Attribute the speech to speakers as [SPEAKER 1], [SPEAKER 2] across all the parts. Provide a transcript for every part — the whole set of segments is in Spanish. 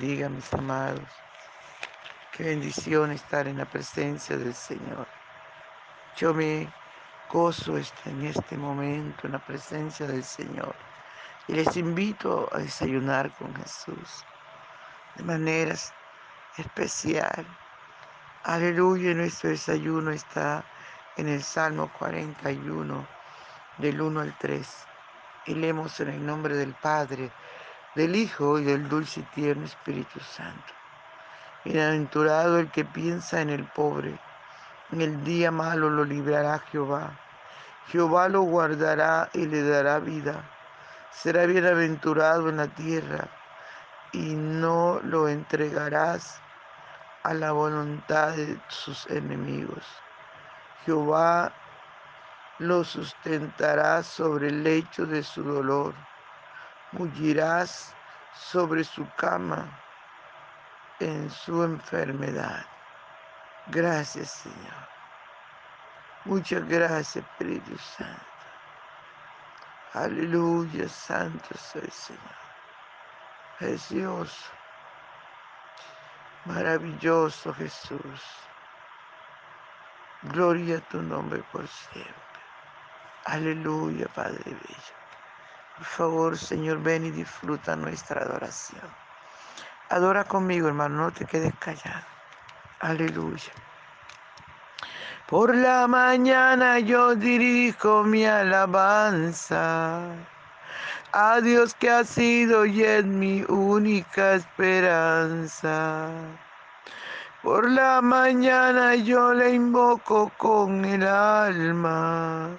[SPEAKER 1] Bendiga, mis amados. Qué bendición estar en la presencia del Señor. Yo me gozo en este momento en la presencia del Señor. Y les invito a desayunar con Jesús de manera especial. Aleluya, nuestro desayuno está en el Salmo 41, del 1 al 3. Y leemos en el nombre del Padre, del Hijo y del dulce y tierno Espíritu Santo. Bienaventurado el que piensa en el pobre. En el día malo lo librará Jehová. Jehová lo guardará y le dará vida. Será bienaventurado en la tierra y no lo entregarás a la voluntad de sus enemigos. Jehová lo sustentará sobre el lecho de su dolor. Mullirás sobre su cama en su enfermedad. Gracias, Señor. Muchas gracias, Espíritu Santo. Aleluya, Santo soy Señor. Precioso, maravilloso Jesús. Gloria a tu nombre por siempre. Aleluya, Padre Bello. Por favor, Señor, ven y disfruta nuestra adoración. Adora conmigo, hermano, no te quedes callado. Aleluya. Por la mañana yo dirijo mi alabanza a Dios que ha sido y es mi única esperanza. Por la mañana yo le invoco con el alma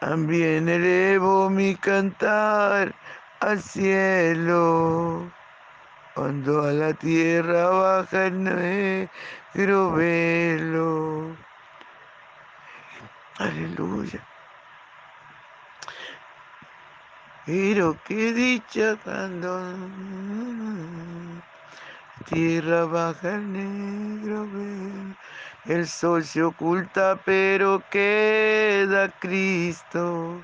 [SPEAKER 1] También elevo mi cantar al cielo, cuando a la tierra baja el negro velo. Aleluya. Pero qué dicha cuando tierra baja el negro velo. El sol se oculta, pero queda Cristo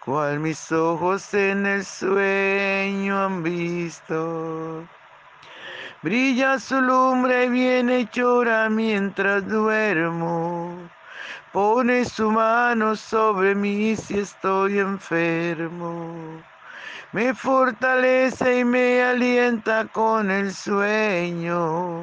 [SPEAKER 1] cual mis ojos en el sueño han visto. Brilla su lumbre bien hechora mientras duermo. Pone su mano sobre mí si estoy enfermo. Me fortalece y me alienta con el sueño.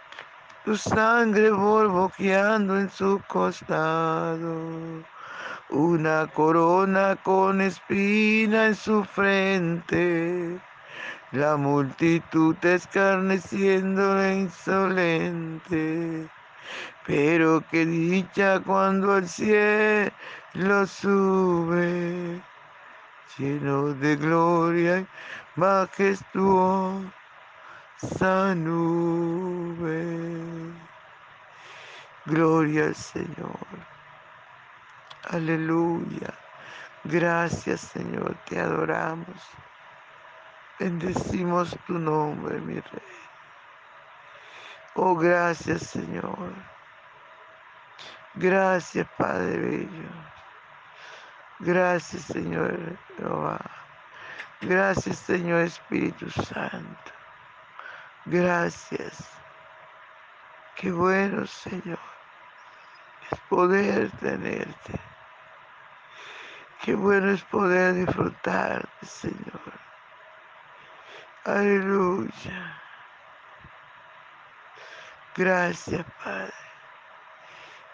[SPEAKER 1] tu sangre borboqueando en su costado. Una corona con espina en su frente la multitud escarneciendo e insolente. Pero qué dicha cuando al cielo lo sube, lleno de gloria y majestuosa nube. Gloria al Señor. Aleluya. Gracias Señor, te adoramos. Bendecimos tu nombre, mi Rey. Oh, gracias Señor. Gracias Padre Bello. Gracias Señor Jehová. Gracias Señor Espíritu Santo. Gracias. Qué bueno Señor es poder tenerte. Qué bueno es poder disfrutarte Señor. Aleluya. Gracias Padre.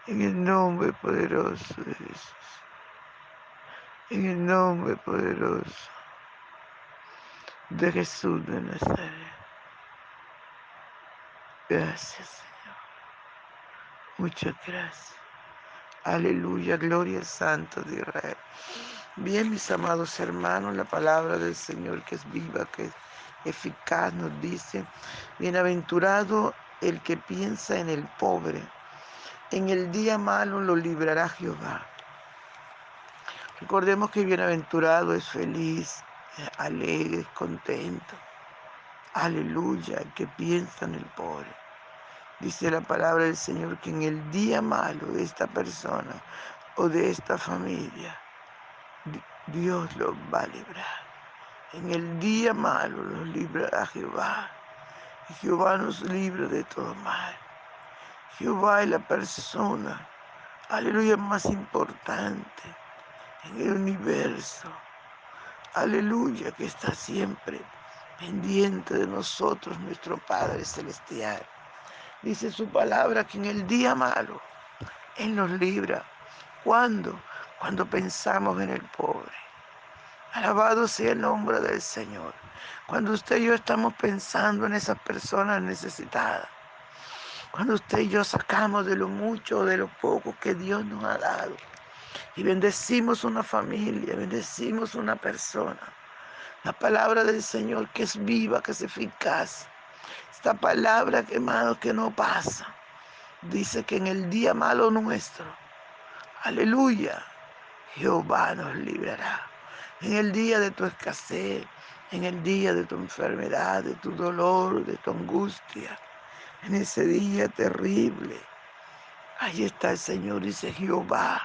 [SPEAKER 1] En el nombre poderoso de Jesús. En el nombre poderoso de Jesús de Nazaret. Gracias, Señor. Muchas gracias. Aleluya, gloria al Santo de Israel. Bien, mis amados hermanos, la palabra del Señor que es viva, que es eficaz, nos dice, bienaventurado el que piensa en el pobre. En el día malo lo librará Jehová. Recordemos que bienaventurado es feliz, alegre, contento. Aleluya, que piensa en el pobre. Dice la palabra del Señor que en el día malo de esta persona o de esta familia, Dios los va a librar. En el día malo los librará Jehová. Y Jehová nos libra de todo mal. Jehová es la persona, aleluya, más importante en el universo. Aleluya, que está siempre pendiente de nosotros, nuestro Padre Celestial. Dice su palabra que en el día malo Él nos libra. ¿Cuándo? Cuando pensamos en el pobre. Alabado sea el nombre del Señor. Cuando usted y yo estamos pensando en esas personas necesitadas. Cuando usted y yo sacamos de lo mucho o de lo poco que Dios nos ha dado. Y bendecimos una familia, bendecimos una persona la palabra del Señor que es viva, que es eficaz. Esta palabra, hermano, que no pasa. Dice que en el día malo nuestro, aleluya, Jehová nos librará. En el día de tu escasez, en el día de tu enfermedad, de tu dolor, de tu angustia, en ese día terrible. Ahí está el Señor, dice Jehová.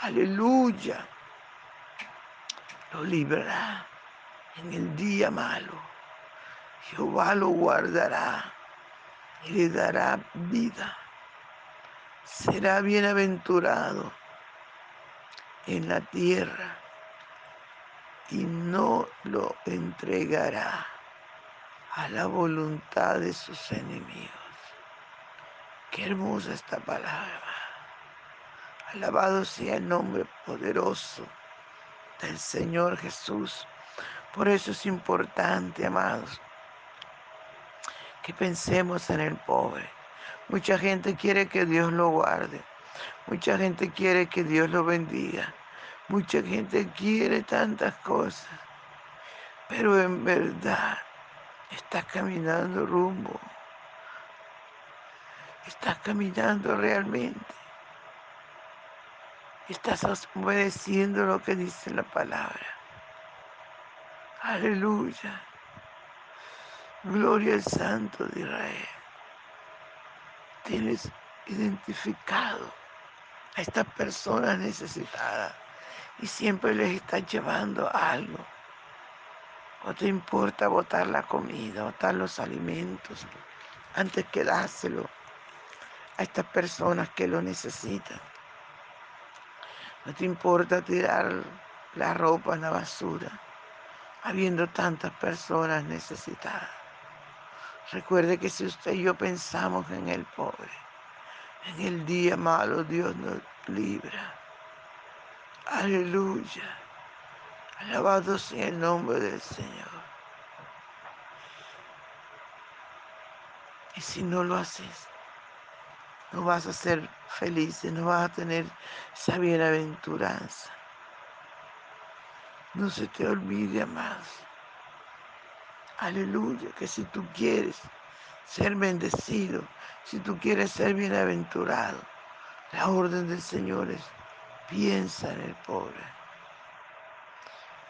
[SPEAKER 1] Aleluya. Lo librará en el día malo. Jehová lo guardará y le dará vida. Será bienaventurado en la tierra y no lo entregará a la voluntad de sus enemigos. Qué hermosa esta palabra. Alabado sea el nombre poderoso del Señor Jesús. Por eso es importante, amados, que pensemos en el pobre. Mucha gente quiere que Dios lo guarde. Mucha gente quiere que Dios lo bendiga. Mucha gente quiere tantas cosas. Pero en verdad estás caminando rumbo. Estás caminando realmente. Estás obedeciendo lo que dice la palabra. Aleluya. Gloria al Santo de Israel. Tienes identificado a estas personas necesitadas y siempre les estás llevando algo. O te importa botar la comida, botar los alimentos, antes que dárselo a estas personas que lo necesitan. No te importa tirar la ropa en la basura habiendo tantas personas necesitadas. Recuerde que si usted y yo pensamos en el pobre, en el día malo Dios nos libra. Aleluya. Alabado sea el nombre del Señor. Y si no lo haces, no vas a ser feliz, no vas a tener esa bienaventuranza. No se te olvide, amados. Aleluya, que si tú quieres ser bendecido, si tú quieres ser bienaventurado, la orden del Señor es piensa en el pobre.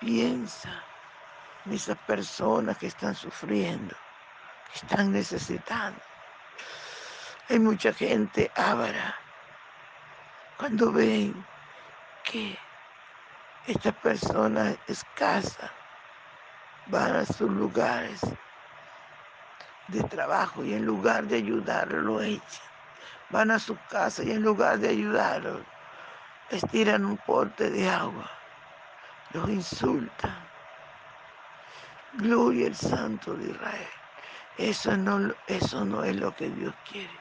[SPEAKER 1] Piensa en esas personas que están sufriendo, que están necesitando. Hay mucha gente ávara cuando ven que estas personas escasas van a sus lugares de trabajo y en lugar de ayudarlo lo echan. Van a su casa y en lugar de ayudarlo les tiran un porte de agua, los insultan. Gloria al Santo de Israel. Eso no, eso no es lo que Dios quiere.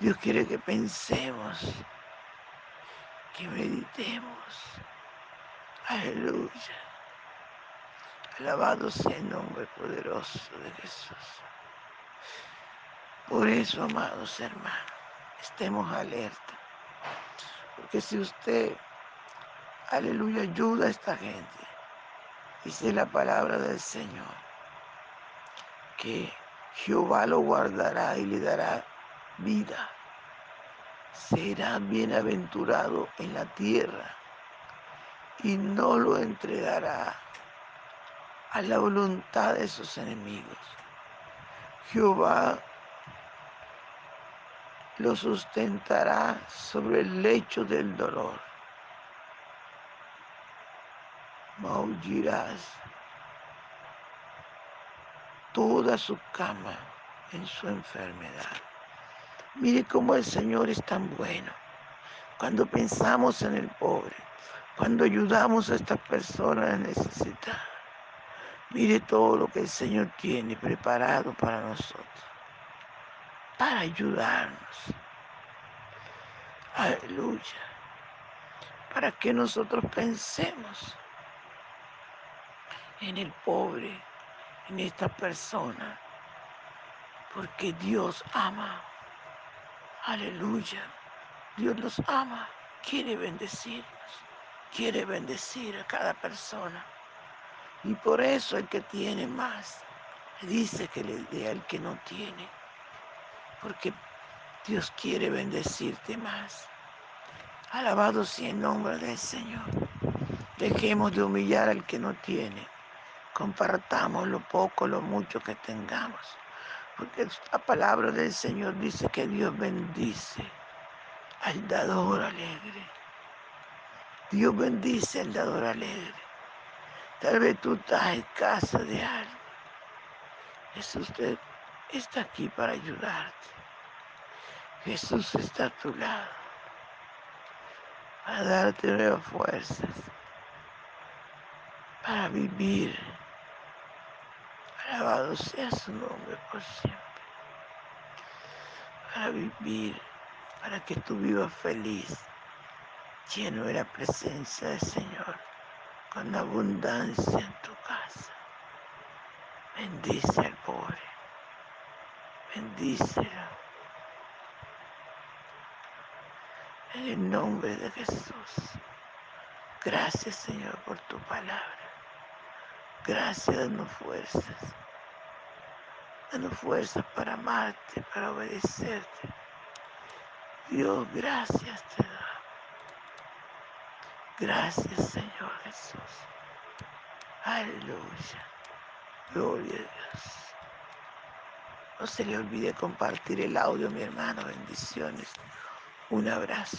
[SPEAKER 1] Dios quiere que pensemos, que meditemos. Aleluya. Alabado sea el nombre poderoso de Jesús. Por eso, amados hermanos, estemos alerta. Porque si usted, aleluya, ayuda a esta gente, dice la palabra del Señor, que Jehová lo guardará y le dará vida. Será bienaventurado en la tierra y no lo entregará a la voluntad de sus enemigos. Jehová lo sustentará sobre el lecho del dolor. Maullirás toda su cama en su enfermedad. Mire cómo el Señor es tan bueno. Cuando pensamos en el pobre, cuando ayudamos a estas personas necesitadas, mire todo lo que el Señor tiene preparado para nosotros, para ayudarnos. Aleluya. Para que nosotros pensemos en el pobre, en esta persona, porque Dios ama. Aleluya. Dios nos ama, quiere bendecirnos, quiere bendecir a cada persona. Y por eso el que tiene más, dice que le dé al que no tiene, porque Dios quiere bendecirte más. Alabado sea el nombre del Señor. Dejemos de humillar al que no tiene. Compartamos lo poco, lo mucho que tengamos. Porque la palabra del Señor dice que Dios bendice al dador alegre. Dios bendice al dador alegre. Tal vez tú estás en casa de algo. Jesús está aquí para ayudarte. Jesús está a tu lado para darte nuevas fuerzas, para vivir. Alabado sea su nombre por siempre. Para vivir para que tú vivas feliz, lleno de la presencia del Señor, con abundancia en tu casa. Bendice al pobre, bendícelo. En el nombre de Jesús. Gracias Señor por tu palabra. Gracias, danos fuerzas. Danos fuerzas para amarte, para obedecerte. Dios, gracias te doy. Gracias, Señor Jesús. Aleluya. Gloria a Dios. No se le olvide compartir el audio, mi hermano. Bendiciones. Un abrazo.